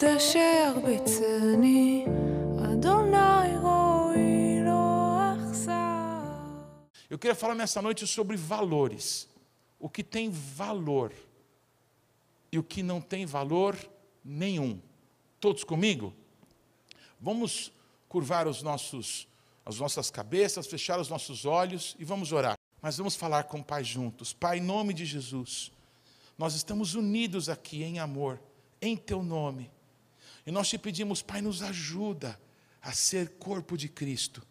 דשא ירביצני, אדוני רואי לא אחסר. Eu queria falar nessa noite sobre valores. O que tem valor e o que não tem valor nenhum. Todos comigo? Vamos curvar os nossos, as nossas cabeças, fechar os nossos olhos e vamos orar. Mas vamos falar com o Pai juntos. Pai, em nome de Jesus, nós estamos unidos aqui em amor, em Teu nome. E nós te pedimos, Pai, nos ajuda a ser corpo de Cristo.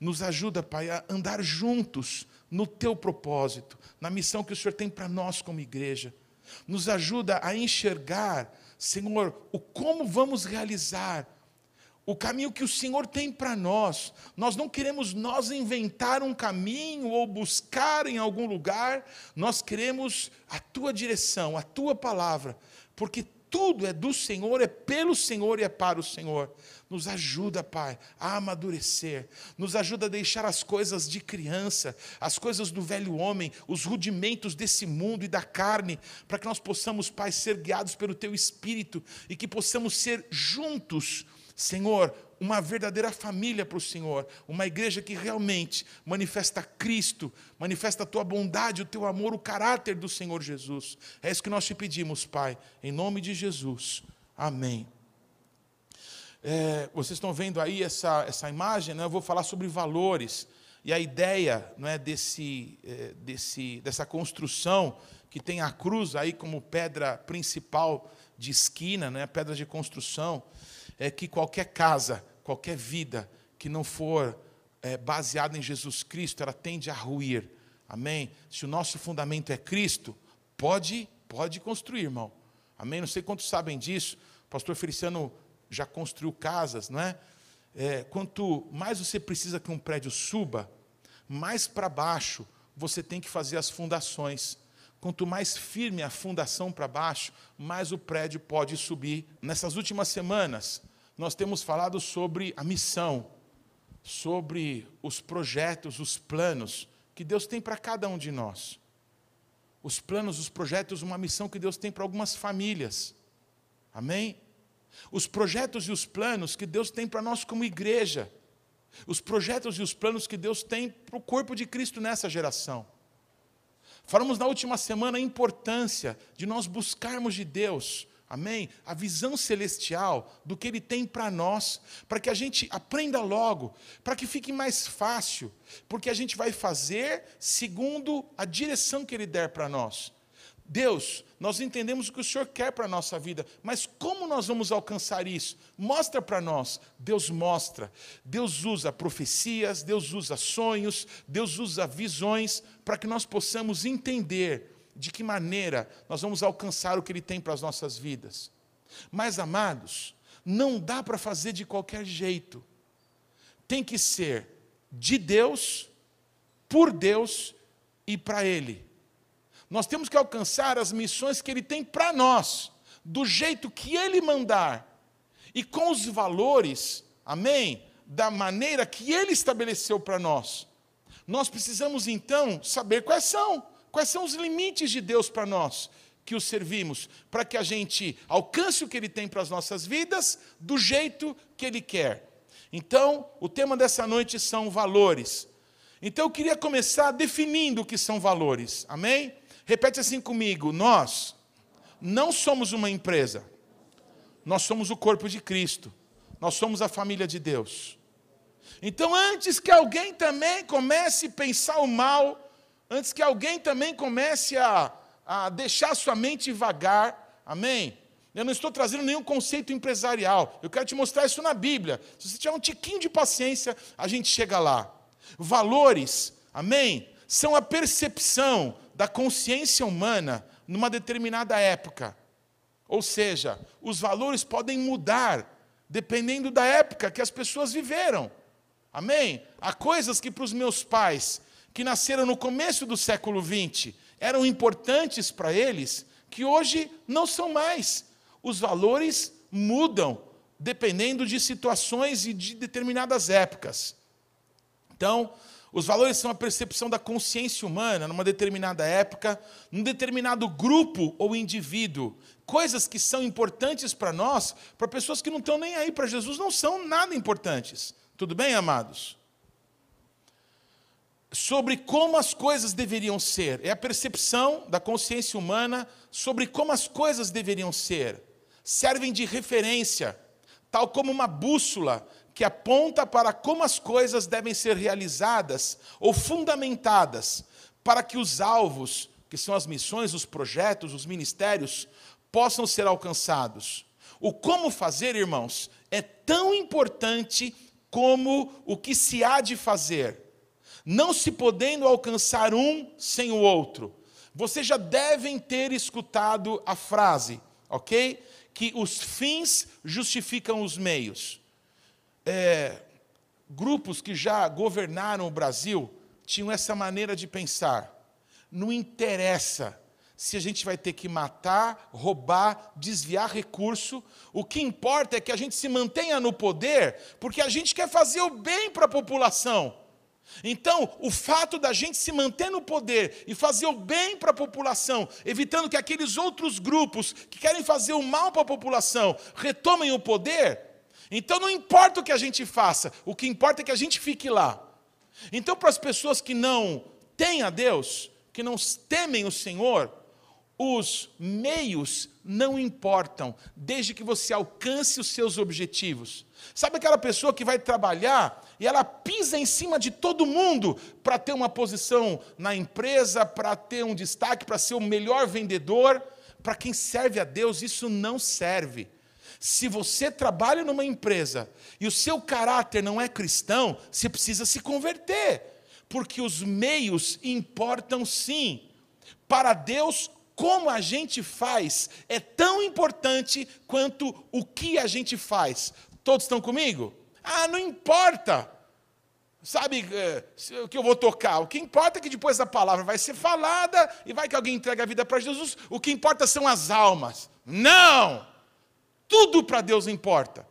Nos ajuda, Pai, a andar juntos no Teu propósito, na missão que o Senhor tem para nós como igreja. Nos ajuda a enxergar, Senhor, o como vamos realizar o caminho que o Senhor tem para nós. Nós não queremos nós inventar um caminho ou buscar em algum lugar, nós queremos a tua direção, a tua palavra, porque tudo é do Senhor, é pelo Senhor e é para o Senhor. Nos ajuda, Pai, a amadurecer, nos ajuda a deixar as coisas de criança, as coisas do velho homem, os rudimentos desse mundo e da carne, para que nós possamos, Pai, ser guiados pelo Teu Espírito e que possamos ser juntos Senhor, uma verdadeira família para o Senhor, uma igreja que realmente manifesta Cristo, manifesta a tua bondade, o teu amor, o caráter do Senhor Jesus. É isso que nós te pedimos, Pai, em nome de Jesus. Amém. É, vocês estão vendo aí essa, essa imagem, né? eu vou falar sobre valores. E a ideia não é, desse, é, desse, dessa construção que tem a cruz aí como pedra principal de esquina, né, pedra de construção é que qualquer casa, qualquer vida que não for é, baseada em Jesus Cristo, ela tende a ruir. Amém? Se o nosso fundamento é Cristo, pode, pode construir, irmão. Amém? Não sei quantos sabem disso. O pastor Feliciano já construiu casas, não é? é quanto mais você precisa que um prédio suba, mais para baixo você tem que fazer as fundações. Quanto mais firme a fundação para baixo, mais o prédio pode subir. Nessas últimas semanas, nós temos falado sobre a missão, sobre os projetos, os planos que Deus tem para cada um de nós. Os planos, os projetos, uma missão que Deus tem para algumas famílias. Amém? Os projetos e os planos que Deus tem para nós como igreja. Os projetos e os planos que Deus tem para o corpo de Cristo nessa geração. Falamos na última semana a importância de nós buscarmos de Deus, amém? A visão celestial do que Ele tem para nós, para que a gente aprenda logo, para que fique mais fácil, porque a gente vai fazer segundo a direção que Ele der para nós. Deus, nós entendemos o que o Senhor quer para a nossa vida, mas como nós vamos alcançar isso? Mostra para nós. Deus mostra. Deus usa profecias, Deus usa sonhos, Deus usa visões, para que nós possamos entender de que maneira nós vamos alcançar o que Ele tem para as nossas vidas. Mas, amados, não dá para fazer de qualquer jeito. Tem que ser de Deus, por Deus e para Ele. Nós temos que alcançar as missões que Ele tem para nós, do jeito que Ele mandar, e com os valores, amém? Da maneira que Ele estabeleceu para nós. Nós precisamos então saber quais são, quais são os limites de Deus para nós que o servimos, para que a gente alcance o que Ele tem para as nossas vidas, do jeito que Ele quer. Então, o tema dessa noite são valores. Então, eu queria começar definindo o que são valores, amém? Repete assim comigo: nós não somos uma empresa, nós somos o corpo de Cristo, nós somos a família de Deus. Então, antes que alguém também comece a pensar o mal, antes que alguém também comece a, a deixar sua mente vagar, amém? Eu não estou trazendo nenhum conceito empresarial, eu quero te mostrar isso na Bíblia. Se você tiver um tiquinho de paciência, a gente chega lá. Valores, amém? São a percepção da consciência humana numa determinada época. Ou seja, os valores podem mudar dependendo da época que as pessoas viveram. Amém? Há coisas que para os meus pais, que nasceram no começo do século XX, eram importantes para eles, que hoje não são mais. Os valores mudam dependendo de situações e de determinadas épocas. Então, Os valores são a percepção da consciência humana numa determinada época, num determinado grupo ou indivíduo. Coisas que são importantes para nós, para pessoas que não estão nem aí para Jesus, não são nada importantes. Tudo bem, amados? Sobre como as coisas deveriam ser. É a percepção da consciência humana sobre como as coisas deveriam ser. Servem de referência, tal como uma bússola que aponta para como as coisas devem ser realizadas ou fundamentadas para que os alvos, que são as missões, os projetos, os ministérios, possam ser alcançados. O como fazer, irmãos, é tão importante como o que se há de fazer, não se podendo alcançar um sem o outro. Vocês já devem ter escutado a frase, ok? Que os fins justificam os meios é, grupos que já governaram o Brasil tinham essa maneira de pensar. Não interessa se a gente vai ter que matar, roubar, desviar recurso, o que importa é que a gente se mantenha no poder, porque a gente quer fazer o bem para a população. Então, o fato da gente se manter no poder e fazer o bem para a população, evitando que aqueles outros grupos que querem fazer o mal para a população retomem o poder, então não importa o que a gente faça, o que importa é que a gente fique lá. Então, para as pessoas que não têm a Deus, que não temem o Senhor, os meios não importam, desde que você alcance os seus objetivos. Sabe aquela pessoa que vai trabalhar e ela pisa em cima de todo mundo para ter uma posição na empresa, para ter um destaque, para ser o melhor vendedor? Para quem serve a Deus, isso não serve. Se você trabalha numa empresa e o seu caráter não é cristão, você precisa se converter, porque os meios importam sim. Para Deus, como a gente faz é tão importante quanto o que a gente faz. Todos estão comigo? Ah, não importa. Sabe eh, o que eu vou tocar? O que importa é que depois a palavra vai ser falada e vai que alguém entregue a vida para Jesus. O que importa são as almas. Não! Tudo para Deus importa.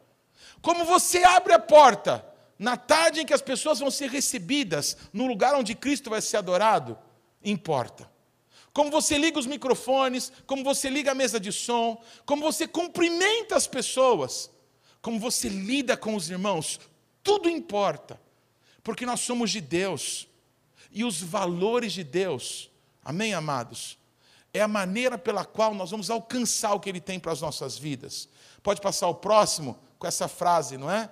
Como você abre a porta na tarde em que as pessoas vão ser recebidas no lugar onde Cristo vai ser adorado, importa. Como você liga os microfones, como você liga a mesa de som, como você cumprimenta as pessoas, como você lida com os irmãos, tudo importa. Porque nós somos de Deus. E os valores de Deus, amém, amados? É a maneira pela qual nós vamos alcançar o que Ele tem para as nossas vidas. Pode passar o próximo com essa frase, não é?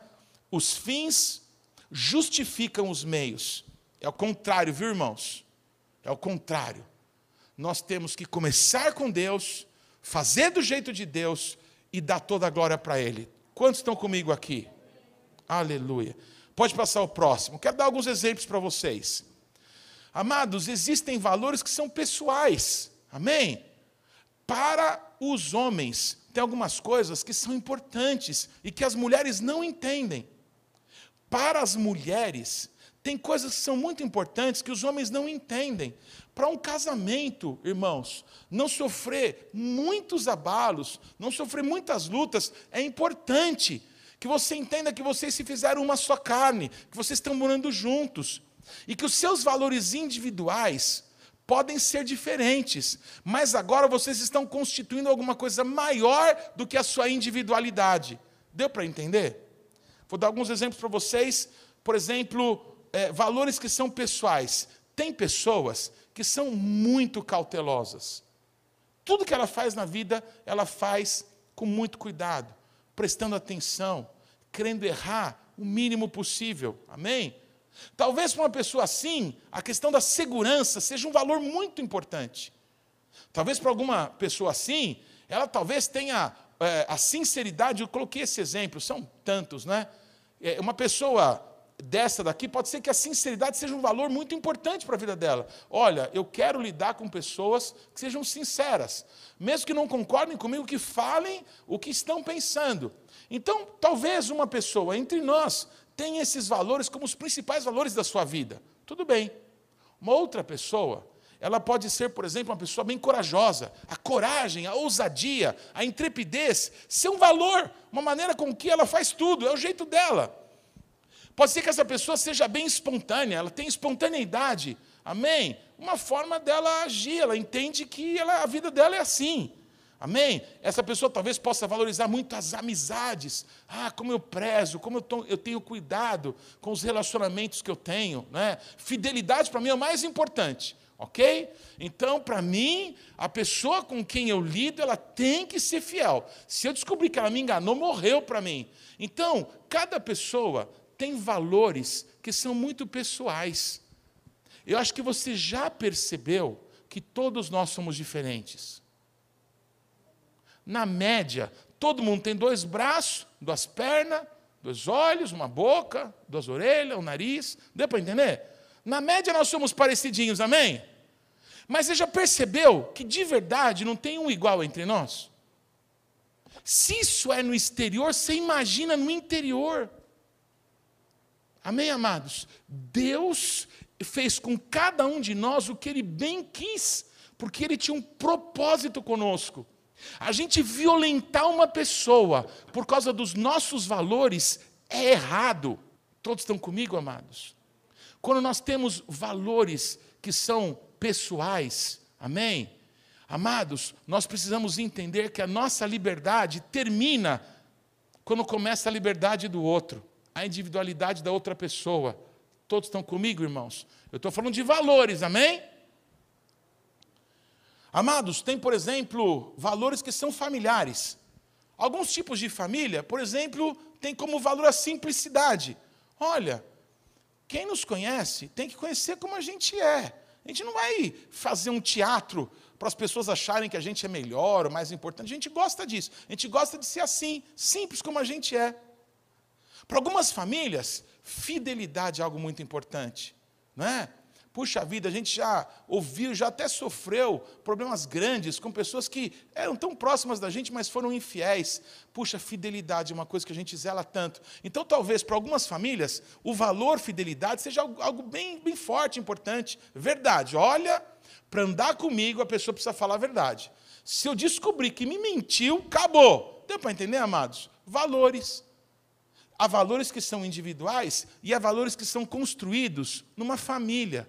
Os fins justificam os meios. É o contrário, viu, irmãos? É o contrário. Nós temos que começar com Deus, fazer do jeito de Deus e dar toda a glória para Ele. Quantos estão comigo aqui? Aleluia. Pode passar o próximo. Quero dar alguns exemplos para vocês. Amados, existem valores que são pessoais. Amém? Para os homens, tem algumas coisas que são importantes e que as mulheres não entendem. Para as mulheres, tem coisas que são muito importantes que os homens não entendem. Para um casamento, irmãos, não sofrer muitos abalos, não sofrer muitas lutas, é importante que você entenda que vocês se fizeram uma só carne, que vocês estão morando juntos e que os seus valores individuais podem ser diferentes, mas agora vocês estão constituindo alguma coisa maior do que a sua individualidade. Deu para entender? Vou dar alguns exemplos para vocês. Por exemplo, é, valores que são pessoais. Tem pessoas que são muito cautelosas. Tudo que ela faz na vida, ela faz com muito cuidado, prestando atenção, querendo errar o mínimo possível. Amém? Talvez para uma pessoa assim, a questão da segurança seja um valor muito importante. Talvez para alguma pessoa assim, ela talvez tenha é, a sinceridade. Eu coloquei esse exemplo, são tantos, né? É, uma pessoa dessa daqui, pode ser que a sinceridade seja um valor muito importante para a vida dela. Olha, eu quero lidar com pessoas que sejam sinceras, mesmo que não concordem comigo, que falem o que estão pensando. Então, talvez uma pessoa entre nós tem esses valores como os principais valores da sua vida. Tudo bem. Uma outra pessoa, ela pode ser, por exemplo, uma pessoa bem corajosa. A coragem, a ousadia, a intrepidez, ser um valor, uma maneira com que ela faz tudo, é o jeito dela. Pode ser que essa pessoa seja bem espontânea, ela tem espontaneidade. Amém? Uma forma dela agir, ela entende que ela, a vida dela é assim. Amém? Essa pessoa talvez possa valorizar muito as amizades. Ah, como eu prezo, como eu, tô, eu tenho cuidado com os relacionamentos que eu tenho. Né? Fidelidade para mim é o mais importante. Ok? Então, para mim, a pessoa com quem eu lido, ela tem que ser fiel. Se eu descobrir que ela me enganou, morreu para mim. Então, cada pessoa tem valores que são muito pessoais. Eu acho que você já percebeu que todos nós somos diferentes. Na média, todo mundo tem dois braços, duas pernas, dois olhos, uma boca, duas orelhas, um nariz. Deu para entender? Na média nós somos parecidinhos, amém? Mas você já percebeu que de verdade não tem um igual entre nós? Se isso é no exterior, você imagina no interior. Amém, amados? Deus fez com cada um de nós o que Ele bem quis, porque Ele tinha um propósito conosco. A gente violentar uma pessoa por causa dos nossos valores é errado. Todos estão comigo, amados? Quando nós temos valores que são pessoais, amém? Amados, nós precisamos entender que a nossa liberdade termina quando começa a liberdade do outro, a individualidade da outra pessoa. Todos estão comigo, irmãos? Eu estou falando de valores, amém? Amados, tem, por exemplo, valores que são familiares. Alguns tipos de família, por exemplo, tem como valor a simplicidade. Olha, quem nos conhece tem que conhecer como a gente é. A gente não vai fazer um teatro para as pessoas acharem que a gente é melhor ou mais importante. A gente gosta disso. A gente gosta de ser assim, simples como a gente é. Para algumas famílias, fidelidade é algo muito importante, não é? Puxa vida, a gente já ouviu, já até sofreu problemas grandes com pessoas que eram tão próximas da gente, mas foram infiéis. Puxa, fidelidade é uma coisa que a gente zela tanto. Então, talvez para algumas famílias, o valor fidelidade seja algo bem, bem forte, importante. Verdade. Olha, para andar comigo, a pessoa precisa falar a verdade. Se eu descobrir que me mentiu, acabou. Deu para entender, amados? Valores. Há valores que são individuais e há valores que são construídos numa família.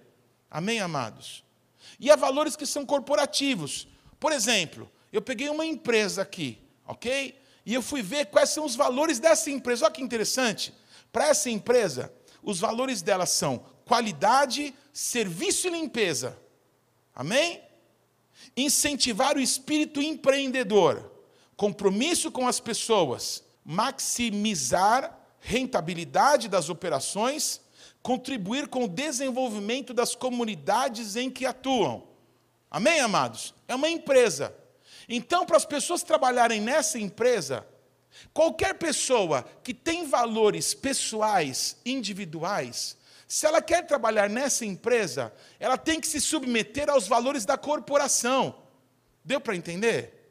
Amém, amados? E há valores que são corporativos. Por exemplo, eu peguei uma empresa aqui, ok? E eu fui ver quais são os valores dessa empresa. Olha que interessante. Para essa empresa, os valores dela são qualidade, serviço e limpeza. Amém? Incentivar o espírito empreendedor, compromisso com as pessoas, maximizar rentabilidade das operações contribuir com o desenvolvimento das comunidades em que atuam. Amém, amados? É uma empresa. Então, para as pessoas trabalharem nessa empresa, qualquer pessoa que tem valores pessoais, individuais, se ela quer trabalhar nessa empresa, ela tem que se submeter aos valores da corporação. Deu para entender?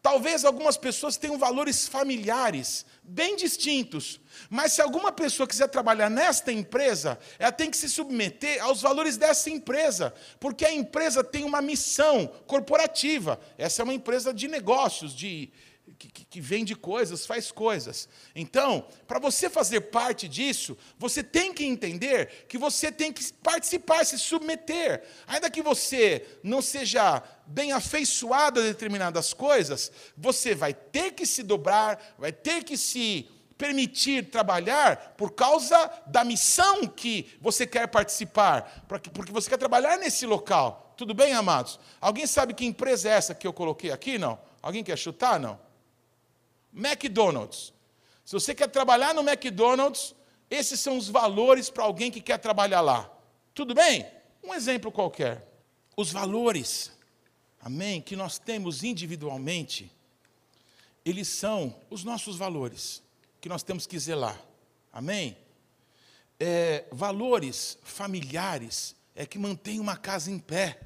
Talvez algumas pessoas tenham valores familiares bem distintos, mas se alguma pessoa quiser trabalhar nesta empresa, ela tem que se submeter aos valores dessa empresa, porque a empresa tem uma missão corporativa. Essa é uma empresa de negócios, de, que, que, vende coisas, faz coisas. Então, para você fazer parte disso, você tem que entender que você tem que participar, se submeter. Ainda que você não seja bem afeiçoado a determinadas coisas, você vai ter que se dobrar, vai ter que se permitir trabalhar por causa da missão que você quer participar, porque você quer trabalhar nesse local. Tudo bem, amados? Alguém sabe que empresa é essa que eu coloquei aqui? Não? Alguém quer chutar? Não? McDonald's. Se você quer trabalhar no McDonald's, esses são os valores para alguém que quer trabalhar lá. Tudo bem? Um exemplo qualquer. Os valores, amém, que nós temos individualmente, eles são os nossos valores, que nós temos que zelar. Amém? É, valores familiares é que mantém uma casa em pé.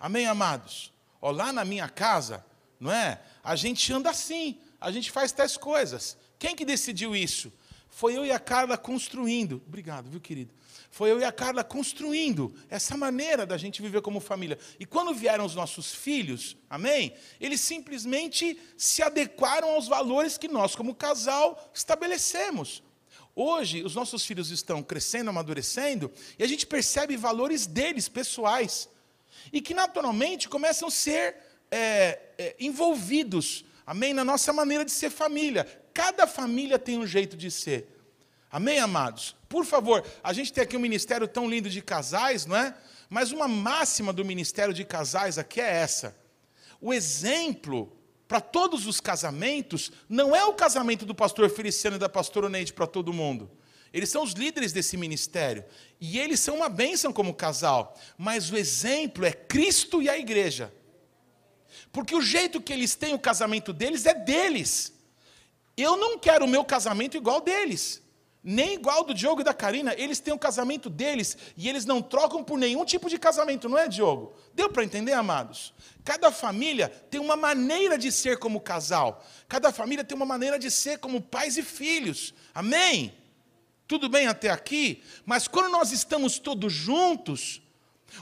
Amém, amados? Ó, lá na minha casa, não é? A gente anda assim a gente faz tais coisas. Quem que decidiu isso? Foi eu e a Carla construindo. Obrigado, viu, querido? Foi eu e a Carla construindo essa maneira da gente viver como família. E quando vieram os nossos filhos, amém? Eles simplesmente se adequaram aos valores que nós, como casal, estabelecemos. Hoje, os nossos filhos estão crescendo, amadurecendo, e a gente percebe valores deles, pessoais, e que naturalmente começam a ser é, é, envolvidos, amém, na nossa maneira de ser família. Cada família tem um jeito de ser. Amém, amados? Por favor, a gente tem aqui um ministério tão lindo de casais, não é? Mas uma máxima do ministério de casais aqui é essa: o exemplo para todos os casamentos não é o casamento do pastor Feliciano e da pastora Neide para todo mundo. Eles são os líderes desse ministério. E eles são uma bênção como casal. Mas o exemplo é Cristo e a igreja. Porque o jeito que eles têm o casamento deles é deles. Eu não quero o meu casamento igual deles nem igual do Diogo e da Karina, eles têm o casamento deles e eles não trocam por nenhum tipo de casamento, não é, Diogo? Deu para entender, amados? Cada família tem uma maneira de ser como casal, cada família tem uma maneira de ser como pais e filhos, amém? Tudo bem até aqui? Mas quando nós estamos todos juntos,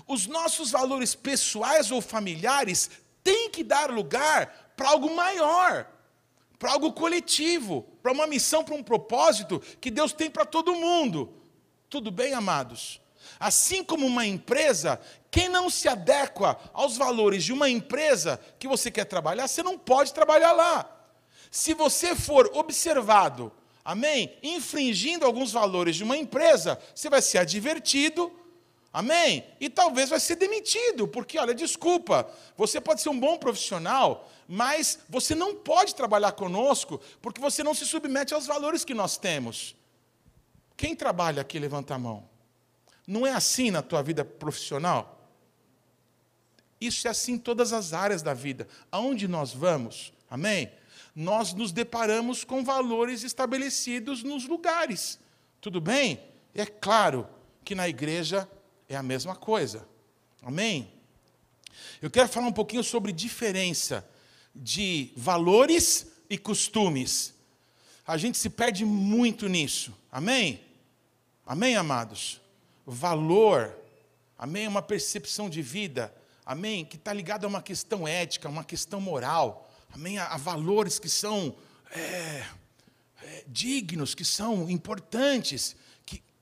os nossos valores pessoais ou familiares têm que dar lugar para algo maior para algo coletivo, para uma missão, para um propósito que Deus tem para todo mundo. Tudo bem, amados? Assim como uma empresa, quem não se adequa aos valores de uma empresa que você quer trabalhar, você não pode trabalhar lá. Se você for observado, amém, infringindo alguns valores de uma empresa, você vai ser advertido, Amém? E talvez vai ser demitido, porque, olha, desculpa, você pode ser um bom profissional, mas você não pode trabalhar conosco porque você não se submete aos valores que nós temos. Quem trabalha aqui, levanta a mão. Não é assim na tua vida profissional? Isso é assim em todas as áreas da vida. Aonde nós vamos, amém? Nós nos deparamos com valores estabelecidos nos lugares. Tudo bem? É claro que na igreja é a mesma coisa. Amém? Eu quero falar um pouquinho sobre diferença de valores e costumes. A gente se perde muito nisso. Amém? Amém, amados? Valor, amém? Uma percepção de vida, amém? Que está ligada a uma questão ética, uma questão moral, amém? A, a valores que são é, é, dignos, que são importantes,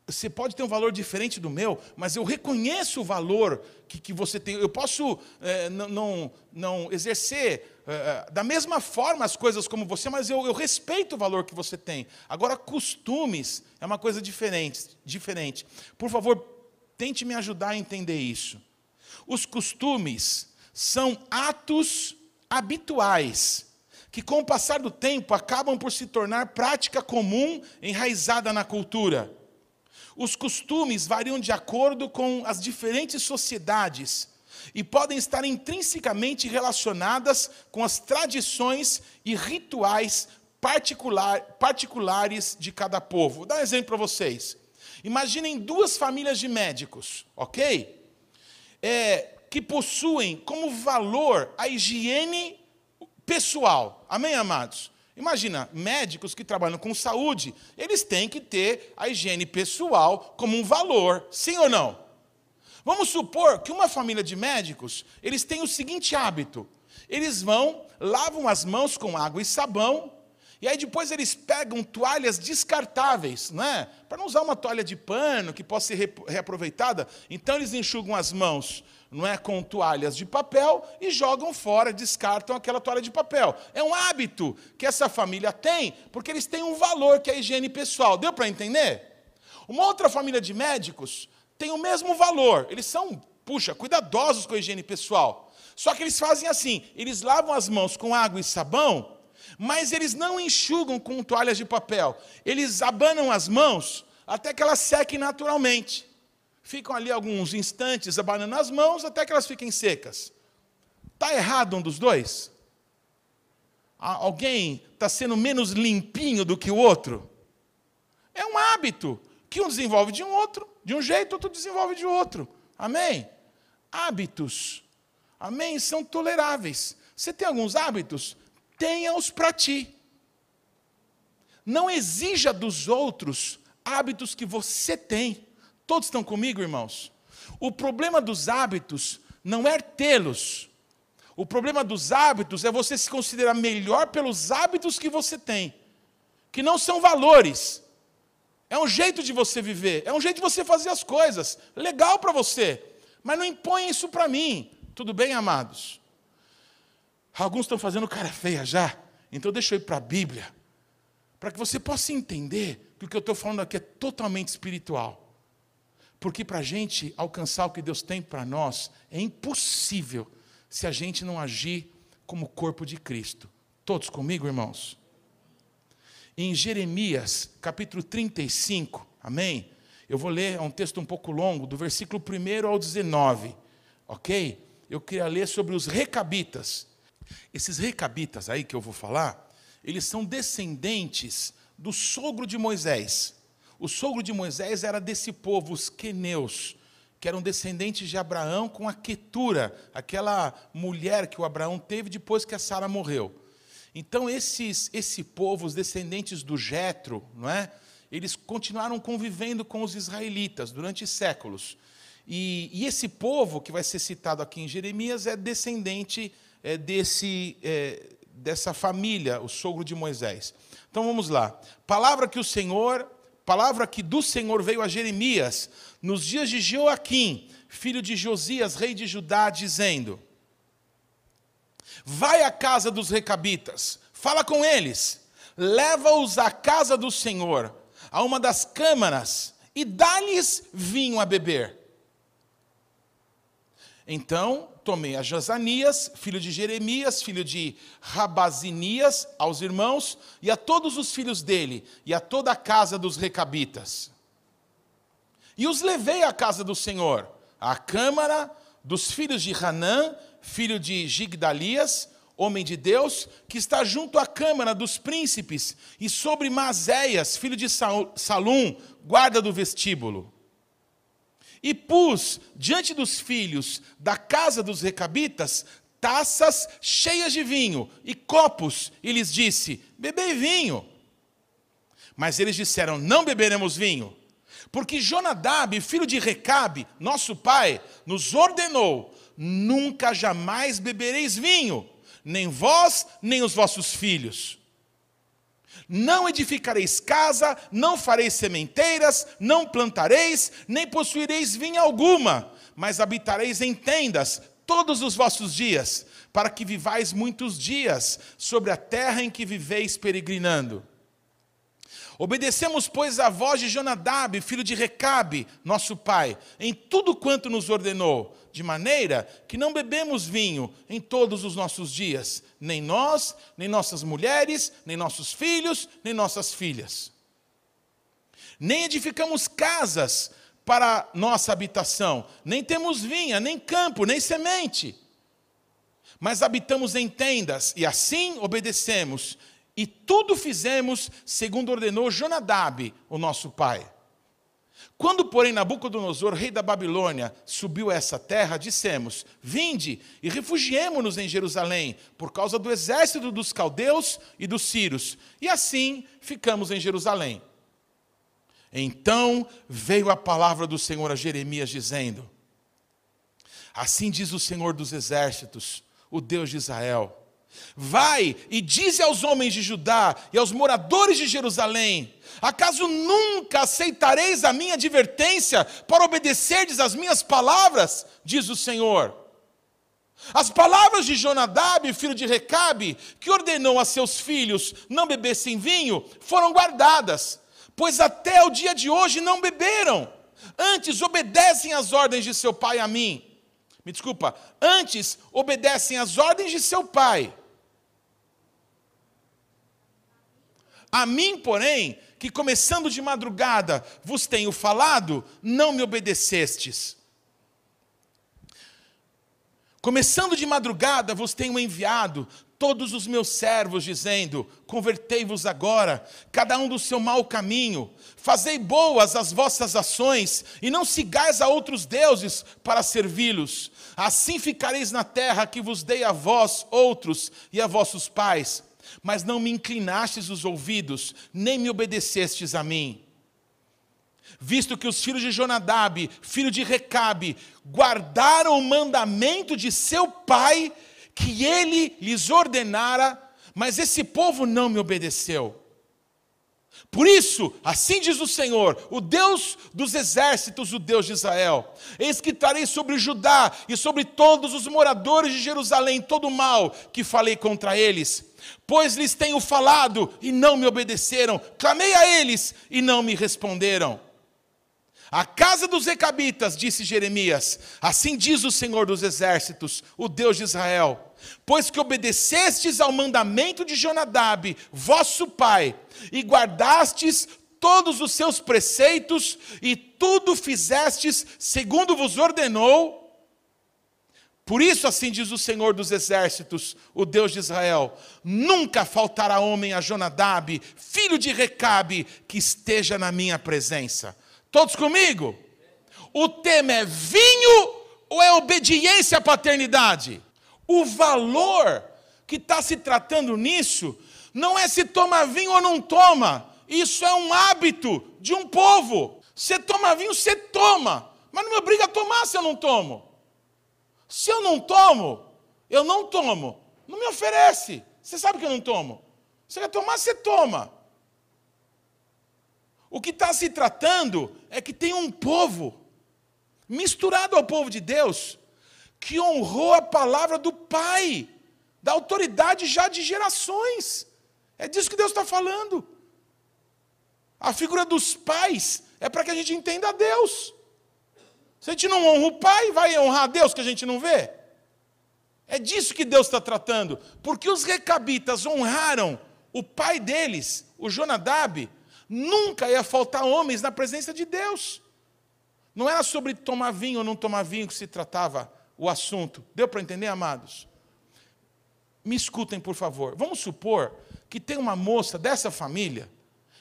você pode ter um valor diferente do meu, mas eu reconheço o valor que, que você tem. Eu posso é, não, não, não, exercer é, da mesma forma as coisas como você, mas eu, eu, respeito o valor que você tem. Agora, costumes é uma coisa diferente, diferente. Por favor, tente me ajudar a entender isso. Os costumes são atos habituais que, com o passar do tempo, acabam por se tornar prática comum enraizada na cultura. Os costumes variam de acordo com as diferentes sociedades e podem estar intrinsecamente relacionadas com as tradições e rituais particular, particulares de cada povo. Vou dar um exemplo para vocês. Imaginem duas famílias de médicos, ok? É, que possuem como valor a higiene pessoal. Amém, amados? Imagina, médicos que trabalham com saúde, eles têm que ter a higiene pessoal como um valor, sim ou não? Vamos supor que uma família de médicos, eles têm o seguinte hábito: eles vão, lavam as mãos com água e sabão, e aí depois eles pegam toalhas descartáveis, não é? Para não usar uma toalha de pano que possa ser reaproveitada, então eles enxugam as mãos não é, com toalhas de papel e jogam fora, descartam aquela toalha de papel. É um hábito que essa família tem, porque eles têm um valor que é a higiene pessoal. Deu para entender? Uma outra família de médicos tem o mesmo valor. Eles são, puxa, cuidadosos com a higiene pessoal. Só que eles fazem assim: eles lavam as mãos com água e sabão, mas eles não enxugam com toalhas de papel. Eles abanam as mãos até que elas sequem naturalmente ficam ali alguns instantes abanando as mãos até que elas fiquem secas. Está errado um dos dois? Alguém está sendo menos limpinho do que o outro? É um hábito que um desenvolve de um outro, de um jeito, outro desenvolve de outro. Amém? Hábitos, amém, são toleráveis. Você tem alguns hábitos? Tenha-os para ti. Não exija dos outros hábitos que você tem. Todos estão comigo, irmãos? O problema dos hábitos não é tê-los. O problema dos hábitos é você se considerar melhor pelos hábitos que você tem, que não são valores. É um jeito de você viver, é um jeito de você fazer as coisas. Legal para você, mas não impõe isso para mim. Tudo bem, amados? Alguns estão fazendo cara feia já, então deixa eu ir para a Bíblia, para que você possa entender que o que eu estou falando aqui é totalmente espiritual. Porque para a gente alcançar o que Deus tem para nós, é impossível se a gente não agir como corpo de Cristo. Todos comigo, irmãos? Em Jeremias, capítulo 35, amém? Eu vou ler, é um texto um pouco longo, do versículo 1 ao 19, ok? Eu queria ler sobre os recabitas. Esses recabitas aí que eu vou falar, eles são descendentes do sogro de Moisés. O sogro de Moisés era desse povo, os queneus, que eram descendentes de Abraão com a Quetura, aquela mulher que o Abraão teve depois que a Sara morreu. Então esses esse povo, os descendentes do Jetro, não é? Eles continuaram convivendo com os israelitas durante séculos. E, e, esse povo que vai ser citado aqui em Jeremias é descendente é, desse, é, dessa família, o sogro de Moisés. Então vamos lá. Palavra que o Senhor Palavra que do Senhor veio a Jeremias nos dias de Joaquim, filho de Josias, rei de Judá, dizendo: Vai à casa dos recabitas, fala com eles, leva-os à casa do Senhor, a uma das câmaras, e dá-lhes vinho a beber. Então tomei a Josanias, filho de Jeremias, filho de Rabazinias, aos irmãos, e a todos os filhos dele, e a toda a casa dos recabitas. E os levei à casa do Senhor, à câmara dos filhos de Hanã, filho de Gigdalias, homem de Deus, que está junto à câmara dos príncipes, e sobre Mazéias, filho de Salum, guarda do vestíbulo. E pus diante dos filhos da casa dos recabitas taças cheias de vinho e copos, e lhes disse: Bebei vinho. Mas eles disseram: Não beberemos vinho, porque Jonadab, filho de Recabe, nosso pai, nos ordenou: Nunca jamais bebereis vinho, nem vós, nem os vossos filhos. Não edificareis casa, não fareis sementeiras, não plantareis, nem possuireis vinha alguma, mas habitareis em tendas todos os vossos dias, para que vivais muitos dias sobre a terra em que viveis peregrinando. Obedecemos, pois, a voz de Jonadab, filho de Recabe, nosso pai, em tudo quanto nos ordenou, de maneira que não bebemos vinho em todos os nossos dias, nem nós, nem nossas mulheres, nem nossos filhos, nem nossas filhas. Nem edificamos casas para nossa habitação, nem temos vinha, nem campo, nem semente. Mas habitamos em tendas e assim obedecemos e tudo fizemos segundo ordenou Jonadab, o nosso pai. Quando, porém, Nabucodonosor, rei da Babilônia, subiu a essa terra, dissemos: Vinde e refugiemo-nos em Jerusalém, por causa do exército dos caldeus e dos sírios. E assim ficamos em Jerusalém. Então veio a palavra do Senhor a Jeremias, dizendo: Assim diz o Senhor dos exércitos, o Deus de Israel Vai e dize aos homens de Judá e aos moradores de Jerusalém: Acaso nunca aceitareis a minha advertência para obedecerdes às minhas palavras? Diz o Senhor. As palavras de Jonadab, filho de Recabe, que ordenou a seus filhos não bebessem vinho, foram guardadas, pois até o dia de hoje não beberam. Antes obedecem às ordens de seu pai a mim. Me desculpa, antes obedecem às ordens de seu pai. A mim, porém, que começando de madrugada vos tenho falado, não me obedecestes. Começando de madrugada vos tenho enviado todos os meus servos, dizendo: Convertei-vos agora, cada um do seu mau caminho, fazei boas as vossas ações, e não sigais a outros deuses para servi-los. Assim ficareis na terra que vos dei a vós, outros, e a vossos pais mas não me inclinastes os ouvidos, nem me obedecestes a mim. Visto que os filhos de Jonadab, filho de Recabe, guardaram o mandamento de seu pai, que ele lhes ordenara, mas esse povo não me obedeceu. Por isso, assim diz o Senhor, o Deus dos exércitos, o Deus de Israel: Eis que trarei sobre Judá e sobre todos os moradores de Jerusalém todo o mal que falei contra eles. Pois lhes tenho falado e não me obedeceram, clamei a eles e não me responderam. A casa dos Recabitas, disse Jeremias, assim diz o Senhor dos exércitos, o Deus de Israel: Pois que obedecestes ao mandamento de Jonadab, vosso pai, e guardastes todos os seus preceitos, e tudo fizestes segundo vos ordenou, por isso, assim diz o Senhor dos Exércitos, o Deus de Israel: nunca faltará homem a Jonadab, filho de Recabe, que esteja na minha presença. Todos comigo? O tema é vinho ou é obediência à paternidade? O valor que está se tratando nisso não é se toma vinho ou não toma. Isso é um hábito de um povo. Você toma vinho, você toma. Mas não me obriga a tomar se eu não tomo. Se eu não tomo, eu não tomo. Não me oferece. Você sabe que eu não tomo. Você quer tomar, você toma. O que está se tratando é que tem um povo, misturado ao povo de Deus, que honrou a palavra do Pai, da autoridade já de gerações. É disso que Deus está falando. A figura dos pais é para que a gente entenda Deus. Se a gente não honra o Pai, vai honrar a Deus que a gente não vê? É disso que Deus está tratando. Porque os recabitas honraram o pai deles, o Jonadab, Nunca ia faltar homens na presença de Deus. Não era sobre tomar vinho ou não tomar vinho que se tratava o assunto. Deu para entender, amados? Me escutem, por favor. Vamos supor que tem uma moça dessa família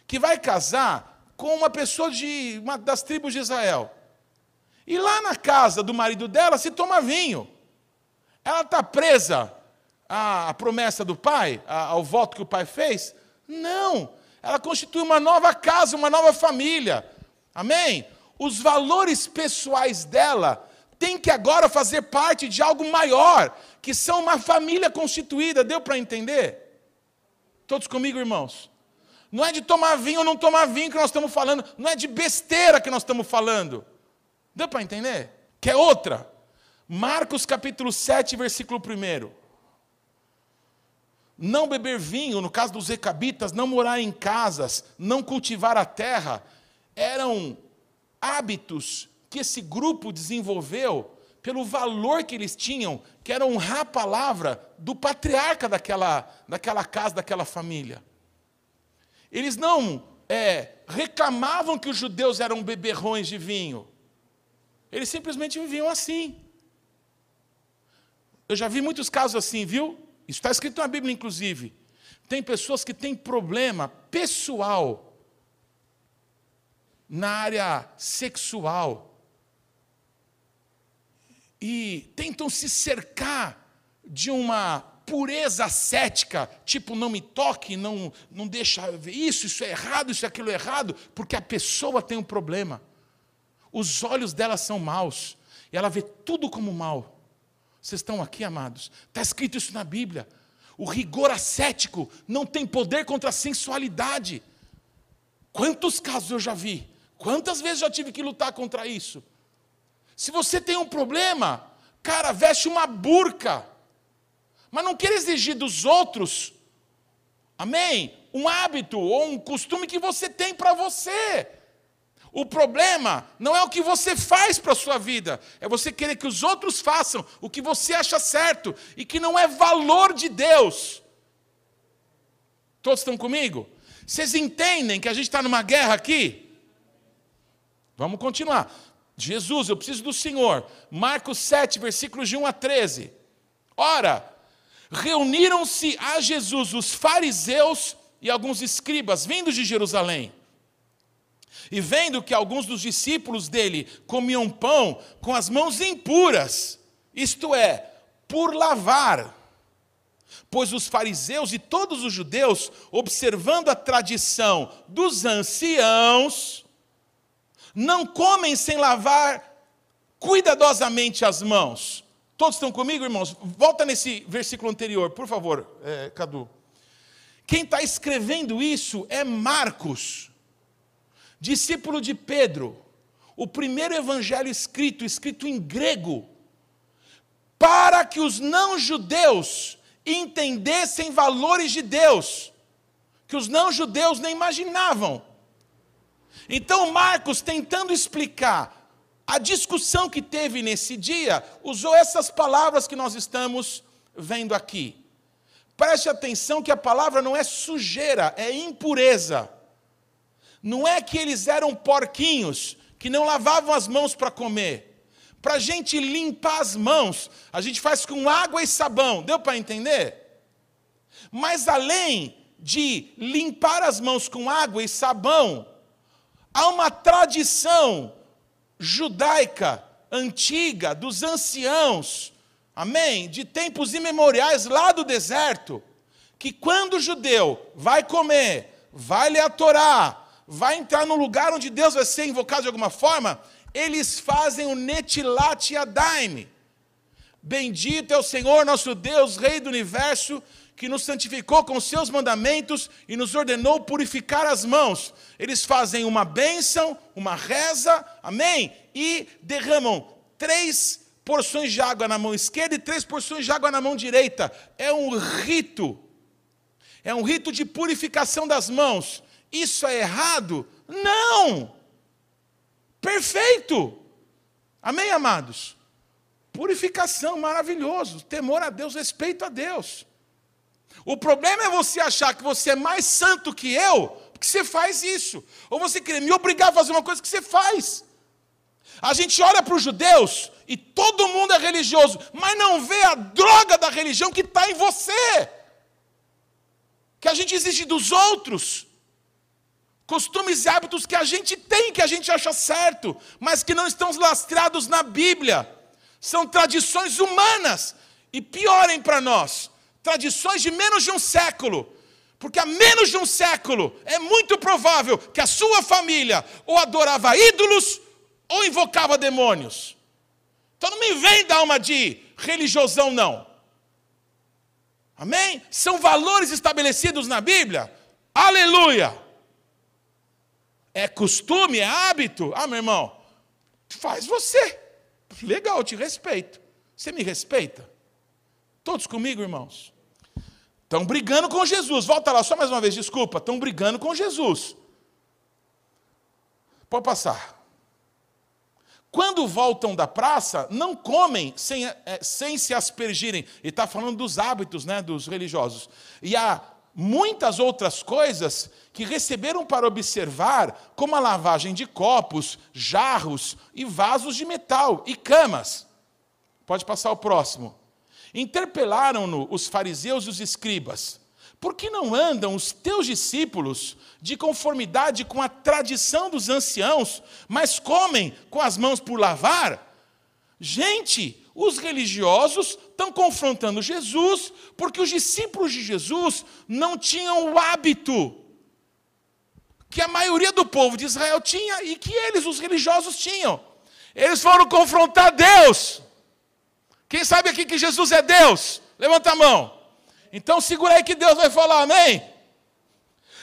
que vai casar com uma pessoa de uma das tribos de Israel. E lá na casa do marido dela se toma vinho. Ela está presa à promessa do pai, ao voto que o pai fez? Não ela constitui uma nova casa, uma nova família. Amém? Os valores pessoais dela têm que agora fazer parte de algo maior, que são uma família constituída. Deu para entender? Todos comigo, irmãos? Não é de tomar vinho ou não tomar vinho que nós estamos falando, não é de besteira que nós estamos falando. Deu para entender? Quer outra? Marcos capítulo 7, versículo 1 não beber vinho, no caso dos recabitas, não morar em casas, não cultivar a terra, eram hábitos que esse grupo desenvolveu pelo valor que eles tinham, que era honrar a palavra do patriarca daquela, daquela casa, daquela família. Eles não é, reclamavam que os judeus eram beberrões de vinho. Eles simplesmente viviam assim. Eu já vi muitos casos assim, viu? Isso está escrito na Bíblia, inclusive. Tem pessoas que têm problema pessoal na área sexual e tentam se cercar de uma pureza ascética, tipo não me toque, não não deixa ver isso, isso é errado, isso é aquilo é errado, porque a pessoa tem um problema. Os olhos dela são maus e ela vê tudo como mal. Vocês estão aqui, amados? Está escrito isso na Bíblia. O rigor ascético não tem poder contra a sensualidade. Quantos casos eu já vi? Quantas vezes já tive que lutar contra isso? Se você tem um problema, cara, veste uma burca. Mas não queira exigir dos outros, amém? Um hábito ou um costume que você tem para você. O problema não é o que você faz para a sua vida, é você querer que os outros façam o que você acha certo e que não é valor de Deus. Todos estão comigo? Vocês entendem que a gente está numa guerra aqui? Vamos continuar. Jesus, eu preciso do Senhor. Marcos 7, versículos de 1 a 13. Ora, reuniram-se a Jesus os fariseus e alguns escribas vindos de Jerusalém. E vendo que alguns dos discípulos dele comiam pão com as mãos impuras, isto é, por lavar. Pois os fariseus e todos os judeus, observando a tradição dos anciãos, não comem sem lavar cuidadosamente as mãos. Todos estão comigo, irmãos? Volta nesse versículo anterior, por favor, é, Cadu. Quem está escrevendo isso é Marcos, discípulo de Pedro, o primeiro evangelho escrito, escrito em grego, para que os não-judeus entendessem valores de Deus, que os não-judeus nem imaginavam. Então, Marcos, tentando explicar a discussão que teve nesse dia, usou essas palavras que nós estamos vendo aqui. Preste atenção que a palavra não é sujeira, é impureza. Não é que eles eram porquinhos, que não lavavam as mãos para comer. Para a gente limpar as mãos, a gente faz com água e sabão. Deu para entender? Mas além de limpar as mãos com água e sabão, há uma tradição judaica antiga dos anciãos, amém? De tempos imemoriais lá do deserto, que quando o judeu vai comer, vai ler a Torá, vai entrar no lugar onde Deus vai ser invocado de alguma forma, eles fazem o Netilat Yadaim. Bendito é o Senhor nosso Deus, Rei do universo, que nos santificou com seus mandamentos e nos ordenou purificar as mãos. Eles fazem uma bênção, uma reza, amém? E derramam três porções de água na mão esquerda e três porções de água na mão direita. É um rito. É um rito de purificação das mãos. Isso é errado? Não! Perfeito! Amém, amados? Purificação, maravilhoso. Temor a Deus, respeito a Deus. O problema é você achar que você é mais santo que eu, porque você faz isso. Ou você querer me obrigar a fazer uma coisa que você faz. A gente olha para os judeus e todo mundo é religioso, mas não vê a droga da religião que está em você. Que a gente exige dos outros. Costumes e hábitos que a gente tem, que a gente acha certo, mas que não estão lastrados na Bíblia. São tradições humanas. E piorem para nós, tradições de menos de um século. Porque há menos de um século é muito provável que a sua família ou adorava ídolos ou invocava demônios. Então não me vem dar uma de religiosão, não. Amém? São valores estabelecidos na Bíblia. Aleluia! É costume, é hábito. Ah, meu irmão, faz você. Legal, eu te respeito. Você me respeita? Todos comigo, irmãos? Estão brigando com Jesus. Volta lá, só mais uma vez, desculpa. Estão brigando com Jesus. Pode passar. Quando voltam da praça, não comem sem, é, sem se aspergirem. E está falando dos hábitos né, dos religiosos. E há muitas outras coisas que receberam para observar, como a lavagem de copos, jarros e vasos de metal e camas. Pode passar o próximo. Interpelaram-no os fariseus e os escribas: Por que não andam os teus discípulos de conformidade com a tradição dos anciãos, mas comem com as mãos por lavar? Gente, os religiosos estão confrontando Jesus porque os discípulos de Jesus não tinham o hábito que a maioria do povo de Israel tinha e que eles, os religiosos, tinham. Eles foram confrontar Deus. Quem sabe aqui que Jesus é Deus? Levanta a mão. Então segura aí que Deus vai falar, amém?